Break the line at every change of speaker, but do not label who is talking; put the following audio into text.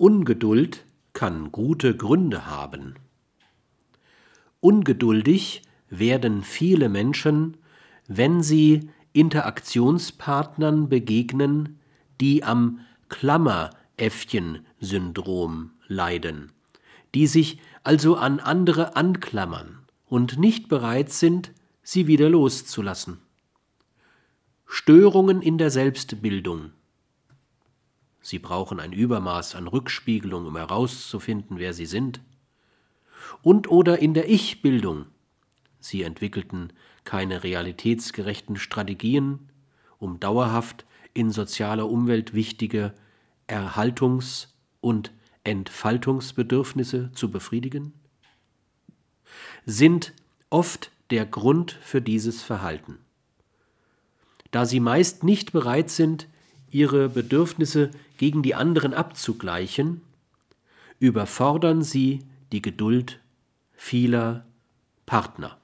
Ungeduld kann gute Gründe haben. Ungeduldig werden viele Menschen, wenn sie Interaktionspartnern begegnen, die am Klammeräffchen-Syndrom leiden, die sich also an andere anklammern und nicht bereit sind, sie wieder loszulassen. Störungen in der Selbstbildung. Sie brauchen ein Übermaß an Rückspiegelung, um herauszufinden, wer sie sind. Und oder in der Ich-Bildung. Sie entwickelten keine realitätsgerechten Strategien, um dauerhaft in sozialer Umwelt wichtige Erhaltungs- und Entfaltungsbedürfnisse zu befriedigen? Sind oft der Grund für dieses Verhalten. Da sie meist nicht bereit sind, ihre Bedürfnisse gegen die anderen abzugleichen, überfordern sie die Geduld vieler Partner.